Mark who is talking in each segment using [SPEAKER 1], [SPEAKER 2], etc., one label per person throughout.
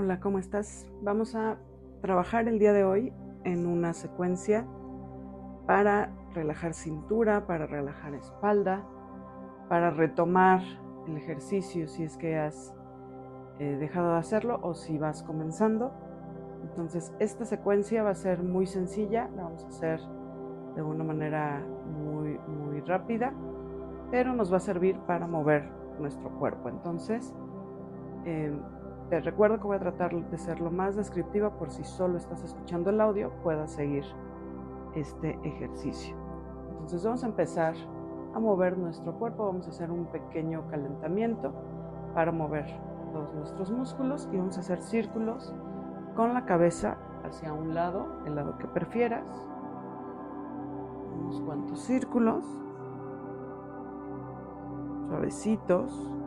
[SPEAKER 1] Hola, ¿cómo estás? Vamos a trabajar el día de hoy en una secuencia para relajar cintura, para relajar espalda, para retomar el ejercicio si es que has eh, dejado de hacerlo o si vas comenzando. Entonces, esta secuencia va a ser muy sencilla, la vamos a hacer de una manera muy, muy rápida, pero nos va a servir para mover nuestro cuerpo. Entonces, eh, te recuerdo que voy a tratar de ser lo más descriptiva por si solo estás escuchando el audio, puedas seguir este ejercicio. Entonces vamos a empezar a mover nuestro cuerpo, vamos a hacer un pequeño calentamiento para mover todos nuestros músculos y vamos a hacer círculos con la cabeza hacia un lado, el lado que prefieras. Unos cuantos círculos, suavecitos.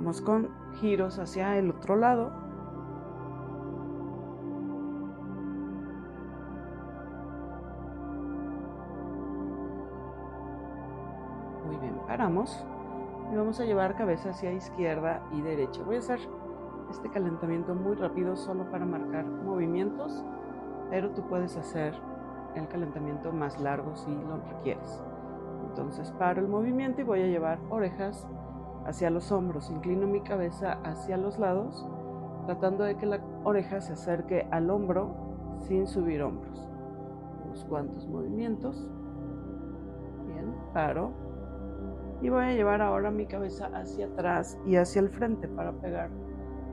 [SPEAKER 1] Vamos con giros hacia el otro lado. Muy bien, paramos y vamos a llevar cabeza hacia izquierda y derecha. Voy a hacer este calentamiento muy rápido solo para marcar movimientos, pero tú puedes hacer el calentamiento más largo si lo requieres. Entonces paro el movimiento y voy a llevar orejas hacia los hombros, inclino mi cabeza hacia los lados, tratando de que la oreja se acerque al hombro sin subir hombros. Unos cuantos movimientos. Bien, paro. Y voy a llevar ahora mi cabeza hacia atrás y hacia el frente para pegar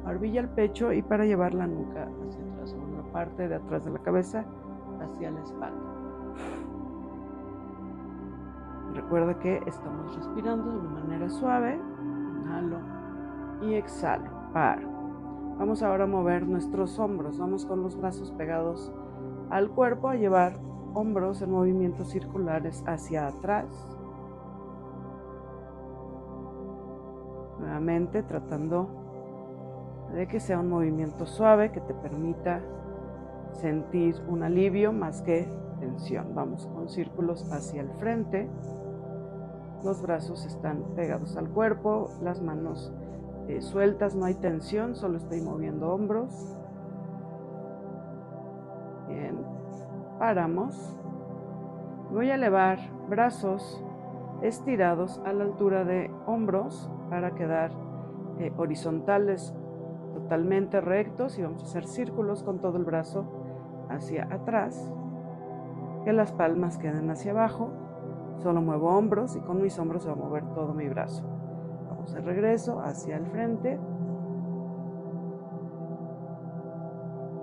[SPEAKER 1] barbilla al pecho y para llevar la nuca hacia atrás, o la parte de atrás de la cabeza hacia la espalda. Recuerda que estamos respirando de una manera suave, Inhalo y exhalo. Paro. Vamos ahora a mover nuestros hombros. Vamos con los brazos pegados al cuerpo a llevar hombros en movimientos circulares hacia atrás. Nuevamente tratando de que sea un movimiento suave que te permita sentir un alivio más que tensión. Vamos con círculos hacia el frente. Los brazos están pegados al cuerpo, las manos eh, sueltas, no hay tensión, solo estoy moviendo hombros. Bien, paramos. Voy a elevar brazos estirados a la altura de hombros para quedar eh, horizontales totalmente rectos y vamos a hacer círculos con todo el brazo hacia atrás, que las palmas queden hacia abajo Solo muevo hombros y con mis hombros se va a mover todo mi brazo. Vamos de regreso hacia el frente.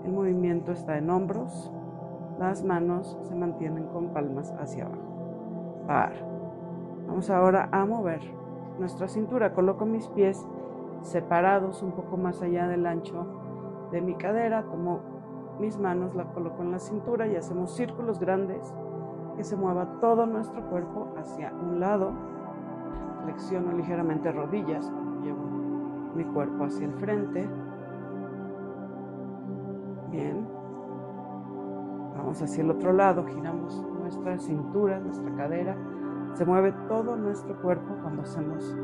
[SPEAKER 1] El movimiento está en hombros. Las manos se mantienen con palmas hacia abajo. Par. Vamos ahora a mover nuestra cintura. Coloco mis pies separados un poco más allá del ancho de mi cadera. Tomo mis manos, la coloco en la cintura y hacemos círculos grandes que se mueva todo nuestro cuerpo hacia un lado. Flexiono ligeramente rodillas, llevo mi cuerpo hacia el frente. Bien. Vamos hacia el otro lado, giramos nuestra cintura, nuestra cadera. Se mueve todo nuestro cuerpo cuando hacemos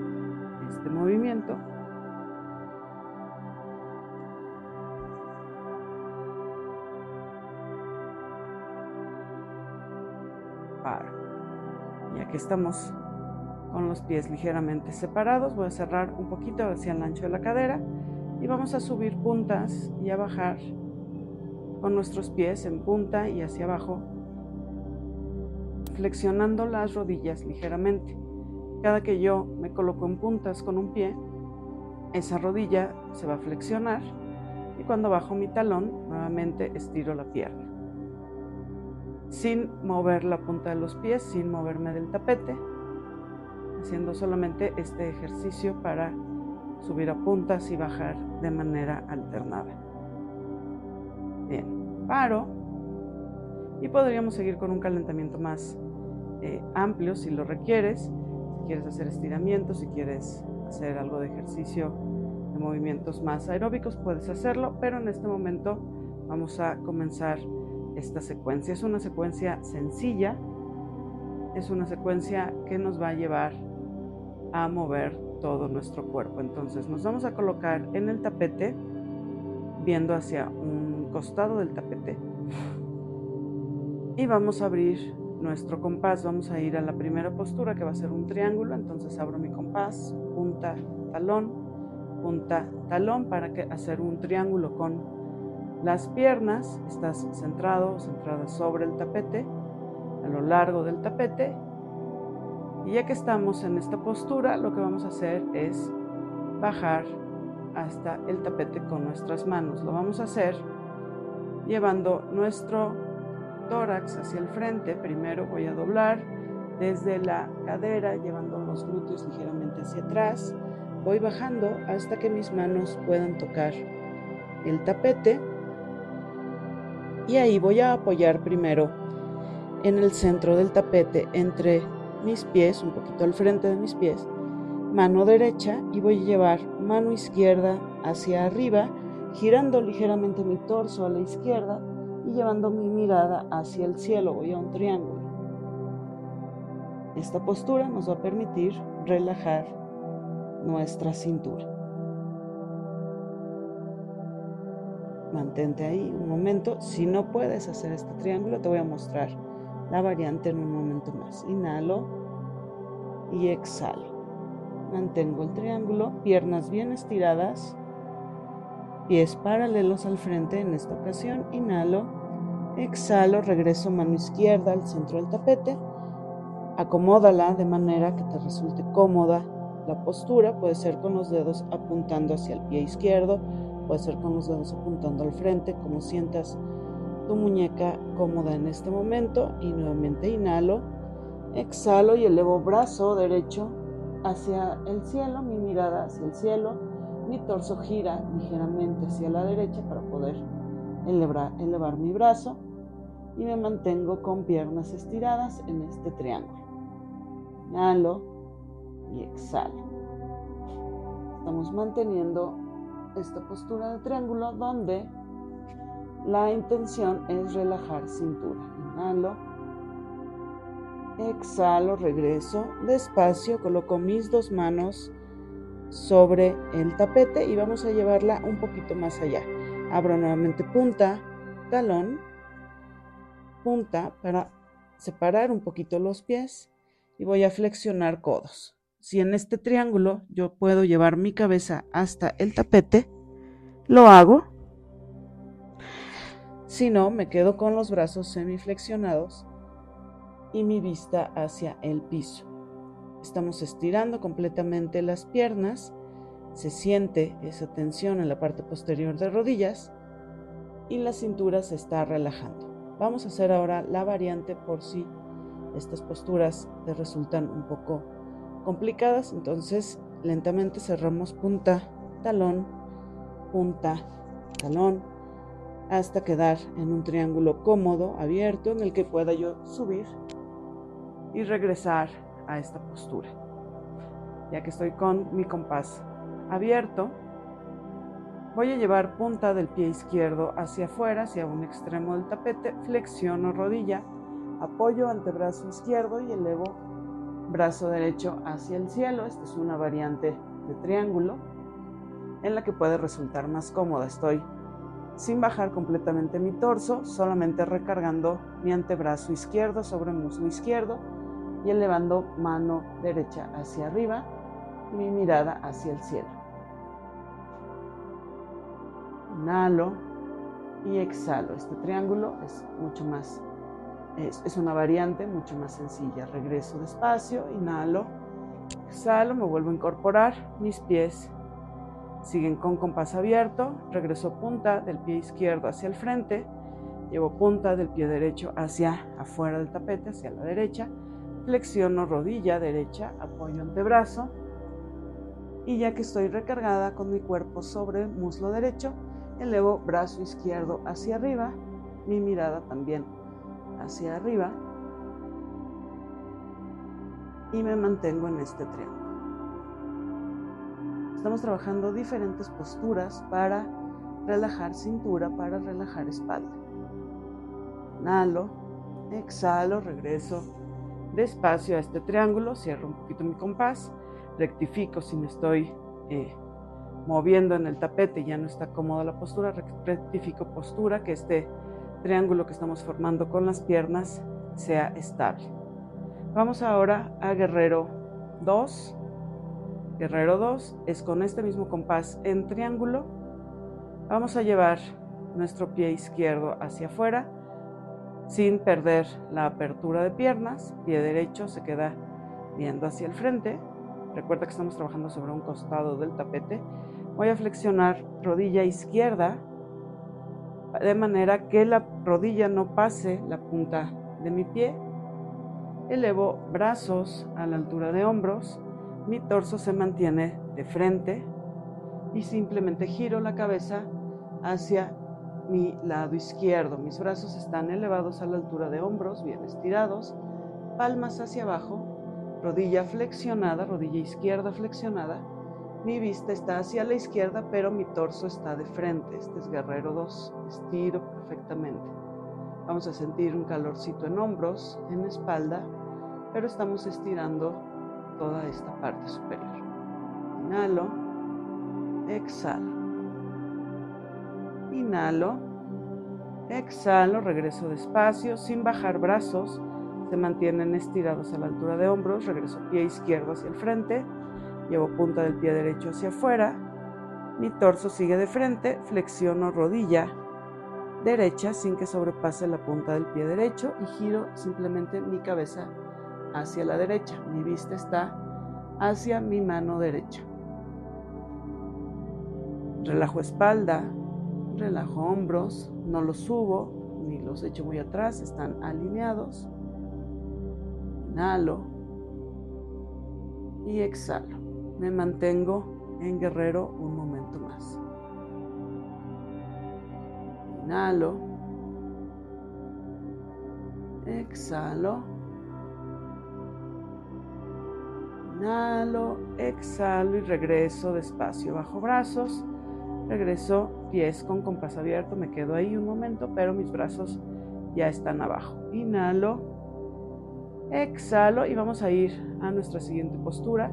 [SPEAKER 1] este movimiento. Ya que estamos con los pies ligeramente separados, voy a cerrar un poquito hacia el ancho de la cadera y vamos a subir puntas y a bajar con nuestros pies en punta y hacia abajo, flexionando las rodillas ligeramente. Cada que yo me coloco en puntas con un pie, esa rodilla se va a flexionar y cuando bajo mi talón, nuevamente estiro la pierna sin mover la punta de los pies, sin moverme del tapete, haciendo solamente este ejercicio para subir a puntas y bajar de manera alternada. Bien, paro y podríamos seguir con un calentamiento más eh, amplio si lo requieres, si quieres hacer estiramientos, si quieres hacer algo de ejercicio de movimientos más aeróbicos, puedes hacerlo, pero en este momento vamos a comenzar esta secuencia. Es una secuencia sencilla, es una secuencia que nos va a llevar a mover todo nuestro cuerpo. Entonces nos vamos a colocar en el tapete, viendo hacia un costado del tapete. Y vamos a abrir nuestro compás. Vamos a ir a la primera postura que va a ser un triángulo. Entonces abro mi compás, punta, talón, punta, talón para hacer un triángulo con las piernas. Estás centrado, centrada sobre el tapete, a lo largo del tapete y ya que estamos en esta postura, lo que vamos a hacer es bajar hasta el tapete con nuestras manos. Lo vamos a hacer llevando nuestro tórax hacia el frente. Primero voy a doblar desde la cadera, llevando los glúteos ligeramente hacia atrás. Voy bajando hasta que mis manos puedan tocar el tapete. Y ahí voy a apoyar primero en el centro del tapete entre mis pies, un poquito al frente de mis pies, mano derecha y voy a llevar mano izquierda hacia arriba, girando ligeramente mi torso a la izquierda y llevando mi mirada hacia el cielo, voy a un triángulo. Esta postura nos va a permitir relajar nuestra cintura. Mantente ahí un momento. Si no puedes hacer este triángulo, te voy a mostrar la variante en un momento más. Inhalo y exhalo. Mantengo el triángulo, piernas bien estiradas, pies paralelos al frente en esta ocasión. Inhalo, exhalo, regreso mano izquierda al centro del tapete. Acomódala de manera que te resulte cómoda la postura. Puede ser con los dedos apuntando hacia el pie izquierdo, puede ser con los dedos apuntando al frente, como sientas tu muñeca cómoda en este momento y nuevamente inhalo, exhalo y elevo brazo derecho hacia el cielo, mi mirada hacia el cielo, mi torso gira ligeramente hacia la derecha para poder elevar, elevar mi brazo y me mantengo con piernas estiradas en este triángulo. Inhalo y exhalo. Estamos manteniendo esta postura de triángulo donde la intención es relajar cintura. Inhalo. Exhalo, regreso. Despacio, coloco mis dos manos sobre el tapete y vamos a llevarla un poquito más allá. Abro nuevamente punta, talón, punta para separar un poquito los pies y voy a flexionar codos. Si en este triángulo yo puedo llevar mi cabeza hasta el tapete, lo hago si no, me quedo con los brazos semiflexionados y mi vista hacia el piso. Estamos estirando completamente las piernas. Se siente esa tensión en la parte posterior de rodillas y la cintura se está relajando. Vamos a hacer ahora la variante por si estas posturas te resultan un poco complicadas. Entonces, lentamente cerramos punta, talón, punta, talón, hasta quedar en un triángulo cómodo, abierto, en el que pueda yo subir y regresar a esta postura. Ya que estoy con mi compás abierto, voy a llevar punta del pie izquierdo hacia afuera, hacia un extremo del tapete, flexiono rodilla, apoyo antebrazo izquierdo y elevo brazo derecho hacia el cielo. Esta es una variante de triángulo en la que puede resultar más cómoda. Estoy sin bajar completamente mi torso, solamente recargando mi antebrazo izquierdo sobre el muslo izquierdo y elevando mano derecha hacia arriba y mi mirada hacia el cielo. Inhalo y exhalo. Este triángulo es mucho más, es, una variante mucho más sencilla. Regreso despacio, inhalo, exhalo, me vuelvo a incorporar mis pies Siguen con compás abierto, regreso punta del pie izquierdo hacia el frente, llevo punta del pie derecho hacia afuera del tapete, hacia la derecha, flexiono rodilla derecha, apoyo antebrazo y ya que estoy recargada con mi cuerpo sobre el muslo derecho, elevo brazo izquierdo hacia arriba, mi mirada también hacia arriba y me mantengo en este triángulo. Estamos trabajando diferentes posturas para relajar cintura, para relajar espalda. Inhalo, exhalo, regreso despacio a este triángulo, cierro un poquito mi compás, rectifico si me estoy eh, moviendo en el tapete y ya no está cómoda la postura, rectifico postura, que este triángulo que estamos formando con las piernas sea estable. Vamos ahora a guerrero 2. Guerrero 2 es con este mismo compás en triángulo. Vamos a llevar nuestro pie izquierdo hacia afuera sin perder la apertura de piernas. Pie derecho se queda viendo hacia el frente. Recuerda que estamos trabajando sobre un costado del tapete. Voy a flexionar rodilla izquierda de manera que la rodilla no pase la punta de mi pie. Elevo brazos a la altura de hombros. Mi torso se mantiene de frente y simplemente giro la cabeza hacia mi lado izquierdo. Mis brazos están elevados a la altura de hombros, bien estirados, palmas hacia abajo, rodilla flexionada, rodilla izquierda flexionada. Mi vista está hacia la izquierda, pero mi torso está de frente. Este es Guerrero 2. Estiro perfectamente. Vamos a sentir un calorcito en hombros, en espalda, pero estamos estirando toda esta parte superior. Inhalo, exhalo. Inhalo, exhalo, regreso despacio, sin bajar brazos, se mantienen estirados a la altura de hombros, regreso pie izquierdo hacia el frente, llevo punta del pie derecho hacia afuera, mi torso sigue de frente, flexiono rodilla derecha sin que sobrepase la punta del pie derecho y giro simplemente mi cabeza hacia la derecha, mi vista está hacia mi mano derecha. Relajo espalda, relajo hombros, no los subo ni los echo muy atrás, están alineados. Inhalo y exhalo. Me mantengo en guerrero un momento más. Inhalo. Exhalo. Inhalo, exhalo y regreso despacio bajo brazos. Regreso pies con compás abierto, me quedo ahí un momento, pero mis brazos ya están abajo. Inhalo, exhalo y vamos a ir a nuestra siguiente postura.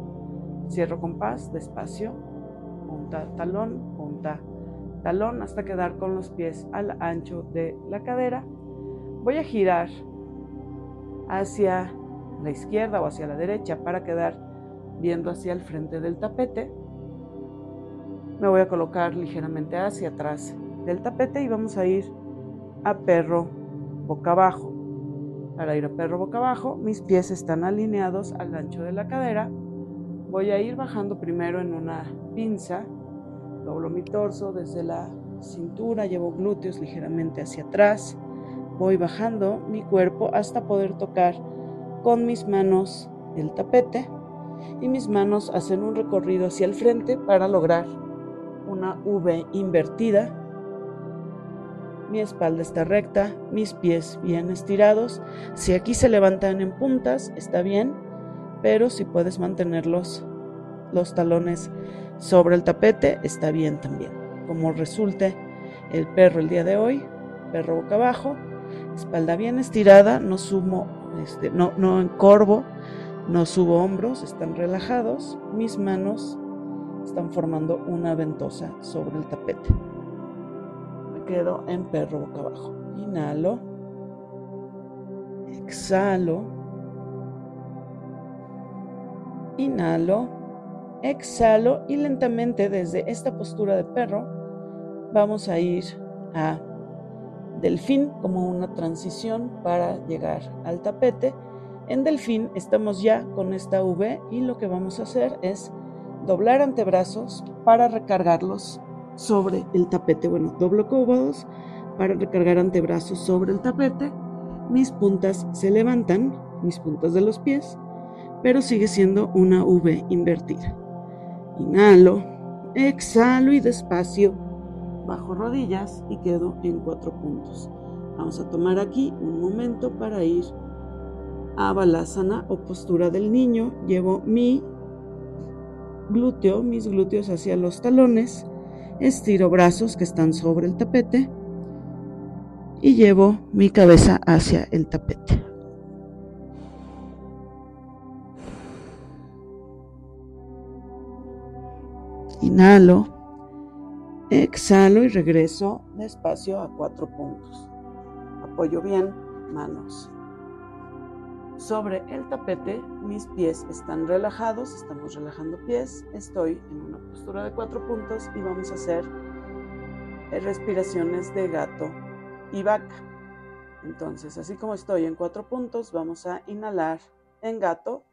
[SPEAKER 1] Cierro compás, despacio, punta, talón, punta, talón, hasta quedar con los pies al ancho de la cadera. Voy a girar hacia la izquierda o hacia la derecha para quedar viendo hacia el frente del tapete. Me voy a colocar ligeramente hacia atrás del tapete y vamos a ir a perro boca abajo. Para ir a perro boca abajo, mis pies están alineados al ancho de la cadera. Voy a ir bajando primero en una pinza. Doblo mi torso desde la cintura, llevo glúteos ligeramente hacia atrás. Voy bajando mi cuerpo hasta poder tocar con mis manos el tapete y mis manos hacen un recorrido hacia el frente para lograr una V invertida. Mi espalda está recta, mis pies bien estirados. Si aquí se levantan en puntas, está bien, pero si puedes mantenerlos los talones sobre el tapete, está bien también. Como resulte el perro el día de hoy, perro boca abajo, espalda bien estirada, no sumo, este, no, no encorvo, no subo hombros, están relajados, mis manos están formando una ventosa sobre el tapete. Me quedo en perro boca abajo. Inhalo. Exhalo. Inhalo. Exhalo y lentamente desde esta postura de perro vamos a ir a delfín como una transición para llegar al tapete. En delfín estamos ya con esta V y lo que vamos a hacer es doblar antebrazos para recargarlos sobre el tapete. Bueno, doblo codos para recargar antebrazos sobre el tapete. Mis puntas se levantan, mis puntas de los pies, pero sigue siendo una V invertida. Inhalo, exhalo y despacio bajo rodillas y quedo en cuatro puntos. Vamos a tomar aquí un momento para ir a balasana o postura del niño. Llevo mi glúteo, mis glúteos hacia los talones, estiro brazos que están sobre el tapete y llevo mi cabeza hacia el tapete. Inhalo, exhalo y regreso despacio a cuatro puntos. Apoyo bien, manos. Sobre el tapete, mis pies están relajados, estamos relajando pies. Estoy en una postura de cuatro puntos y vamos a hacer respiraciones de gato y vaca. Entonces, así como estoy en cuatro puntos, vamos a inhalar en gato.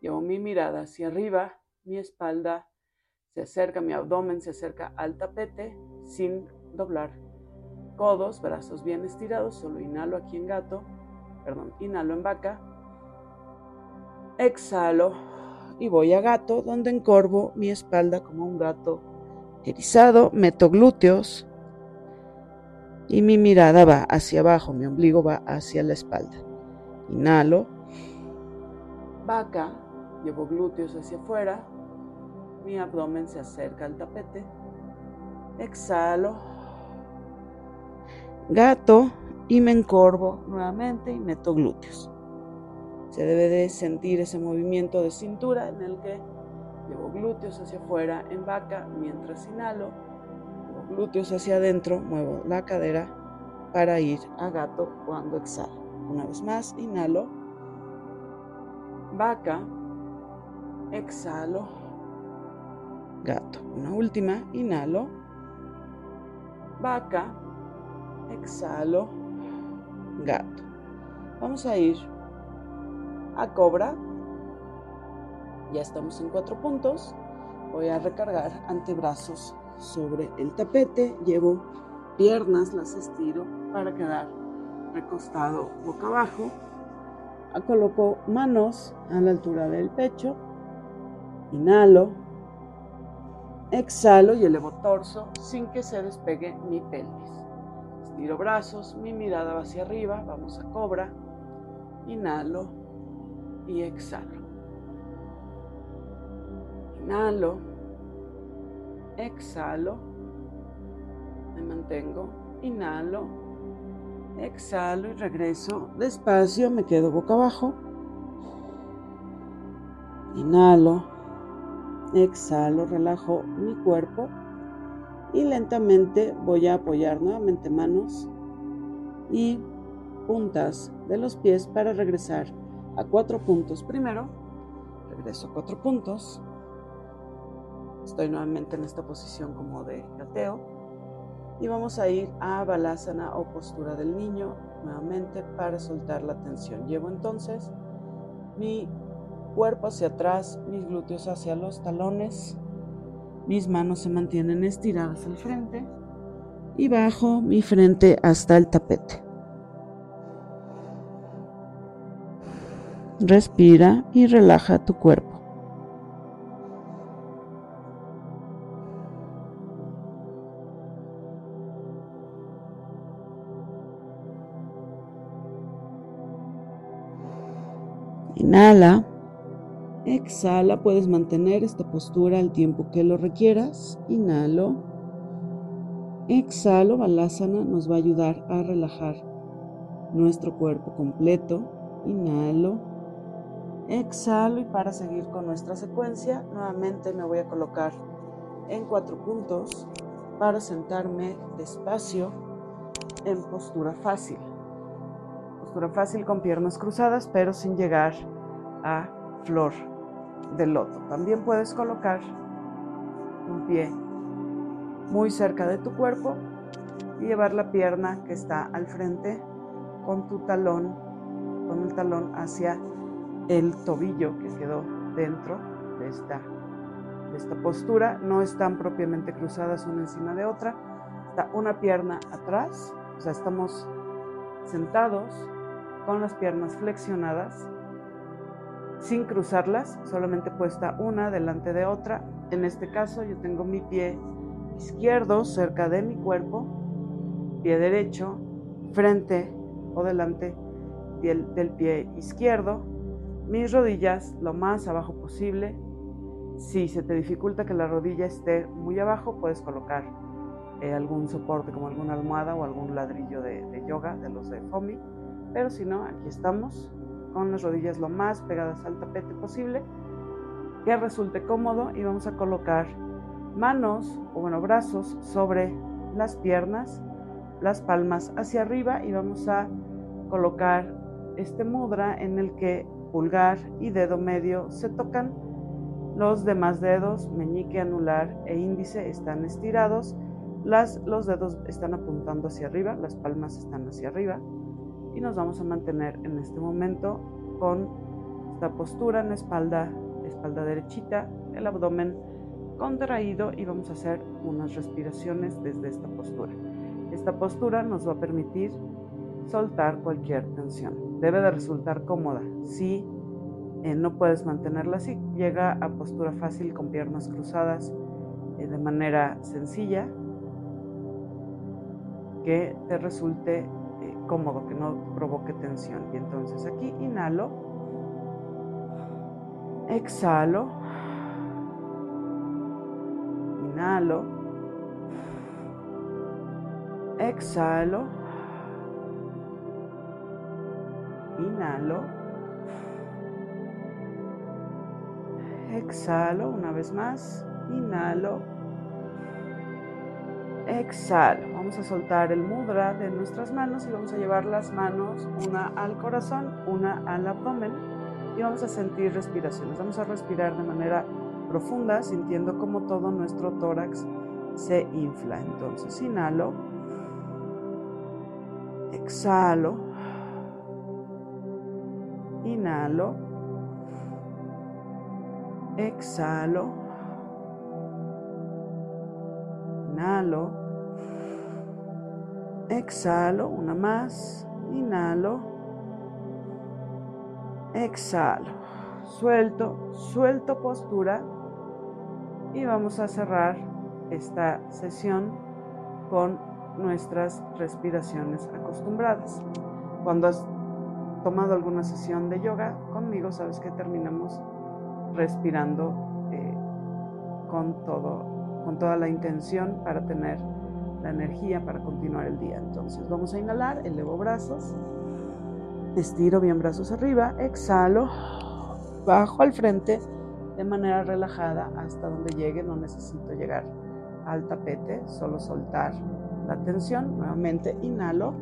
[SPEAKER 1] Llevo mi mirada hacia arriba, mi espalda se acerca, mi abdomen se acerca al tapete sin doblar codos, brazos bien estirados. Solo inhalo aquí en gato, perdón, inhalo en vaca. Exhalo y voy a gato, donde encorvo mi espalda como un gato erizado, meto glúteos y mi mirada va hacia abajo, mi ombligo va hacia la espalda. Inhalo, vaca, llevo glúteos hacia afuera, mi abdomen se acerca al tapete. Exhalo, gato y me encorvo nuevamente y meto glúteos. Se debe de sentir ese movimiento de cintura en el que llevo glúteos hacia afuera en vaca mientras inhalo, llevo glúteos hacia adentro, muevo la cadera para ir a gato cuando exhalo. Una vez más, inhalo, vaca, exhalo, gato. Una última, inhalo, vaca, exhalo, gato. Vamos a ir a cobra. Ya estamos en cuatro puntos. Voy a recargar antebrazos sobre el tapete. Llevo piernas, las estiro para quedar recostado boca abajo. Coloco manos a la altura del pecho. Inhalo. Exhalo y elevo torso sin que se despegue mi pelvis. Estiro brazos, mi mirada va hacia arriba. Vamos a cobra. Inhalo y exhalo. Inhalo, exhalo, me mantengo, inhalo, exhalo y regreso despacio, me quedo boca abajo. Inhalo, exhalo, relajo mi cuerpo y lentamente voy a apoyar nuevamente manos y puntas de los pies para regresar a cuatro puntos. Primero, regreso a cuatro puntos, estoy nuevamente en esta posición como de gateo y vamos a ir a balasana o postura del niño nuevamente para soltar la tensión. Llevo entonces mi cuerpo hacia atrás, mis glúteos hacia los talones, mis manos se mantienen estiradas al frente y bajo mi frente hasta el tapete. Respira y relaja tu cuerpo. Inhala. Exhala, puedes mantener esta postura el tiempo que lo requieras. Inhalo. Exhalo, Balasana nos va a ayudar a relajar nuestro cuerpo completo. Inhalo. Exhalo y para seguir con nuestra secuencia, nuevamente me voy a colocar en cuatro puntos para sentarme despacio en postura fácil. Postura fácil con piernas cruzadas, pero sin llegar a flor de loto. También puedes colocar un pie muy cerca de tu cuerpo y llevar la pierna que está al frente con tu talón, con el talón hacia el tobillo que quedó dentro de esta, de esta postura. No están propiamente cruzadas una encima de otra. Está una pierna atrás, o sea, estamos sentados con las piernas flexionadas, sin cruzarlas, solamente puesta una delante de otra. En este caso yo tengo mi pie izquierdo cerca de mi cuerpo, pie derecho, frente o delante del pie izquierdo, mis rodillas lo más abajo posible. Si se te dificulta que la rodilla esté muy abajo, puedes colocar eh, algún soporte como alguna almohada o algún ladrillo de, yoga de los de FOMI. Pero si no, aquí estamos con las rodillas lo más pegadas al tapete posible, que resulte cómodo y vamos a colocar manos o bueno, brazos sobre las piernas, las palmas hacia arriba y vamos a colocar este mudra en el que pulgar y dedo medio se tocan. Los demás dedos, meñique, anular e índice, están estirados. Las, los dedos están apuntando hacia arriba, las palmas están hacia arriba. Y nos vamos a mantener en este momento con esta postura en espalda, espalda derechita, el abdomen contraído y vamos a hacer unas respiraciones desde esta postura. Esta postura nos va a permitir soltar cualquier tensión. Debe de resultar cómoda. Si eh, no puedes mantenerla así, llega a postura fácil con piernas cruzadas eh, de manera sencilla que te resulte cómodo, que no provoque tensión. Y entonces aquí inhalo, exhalo, inhalo, exhalo Inhalo. Exhalo una vez más. Inhalo. Exhalo. Vamos a soltar el mudra de nuestras manos y vamos a llevar las manos una al corazón, una al abdomen y vamos a sentir respiraciones. Vamos a respirar de manera profunda, sintiendo como todo nuestro tórax se infla. Entonces, inhalo. Exhalo. Inhalo. Exhalo. Inhalo. Exhalo. Una más. Inhalo. Exhalo. Suelto. Suelto postura. Y vamos a cerrar esta sesión con nuestras respiraciones acostumbradas. Cuando tomado alguna sesión de yoga conmigo, sabes que terminamos respirando eh, con todo, con toda la intención para tener la energía para continuar el día. Entonces vamos a inhalar, elevo brazos, estiro bien brazos arriba, exhalo, bajo al frente de manera relajada hasta donde llegue, no necesito llegar al tapete, solo soltar la tensión. Nuevamente inhalo,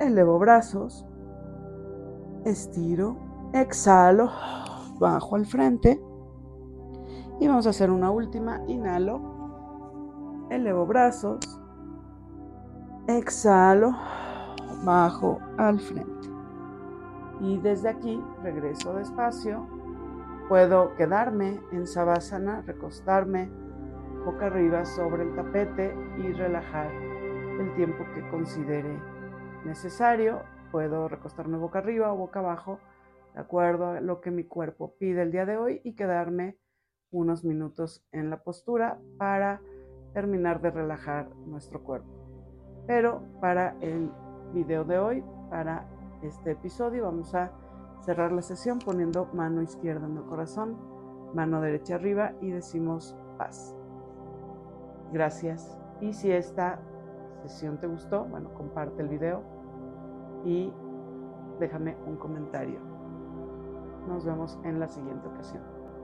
[SPEAKER 1] elevo brazos, estiro, exhalo, bajo al frente y vamos a hacer una última, inhalo, elevo brazos, exhalo, bajo al frente. Y desde aquí regreso despacio. Puedo quedarme en Savasana, recostarme boca arriba sobre el tapete y relajar el tiempo que considere necesario. Puedo recostarme boca arriba o boca abajo, de acuerdo a lo que mi cuerpo pide el día de hoy y quedarme unos minutos en la postura para terminar de relajar nuestro cuerpo. Pero para el video de hoy, para este episodio, vamos a cerrar la sesión poniendo mano izquierda en el corazón, mano derecha arriba y decimos paz. Gracias. Y si esta sesión te gustó, bueno, comparte el video y déjame un comentario. Nos vemos en la siguiente ocasión.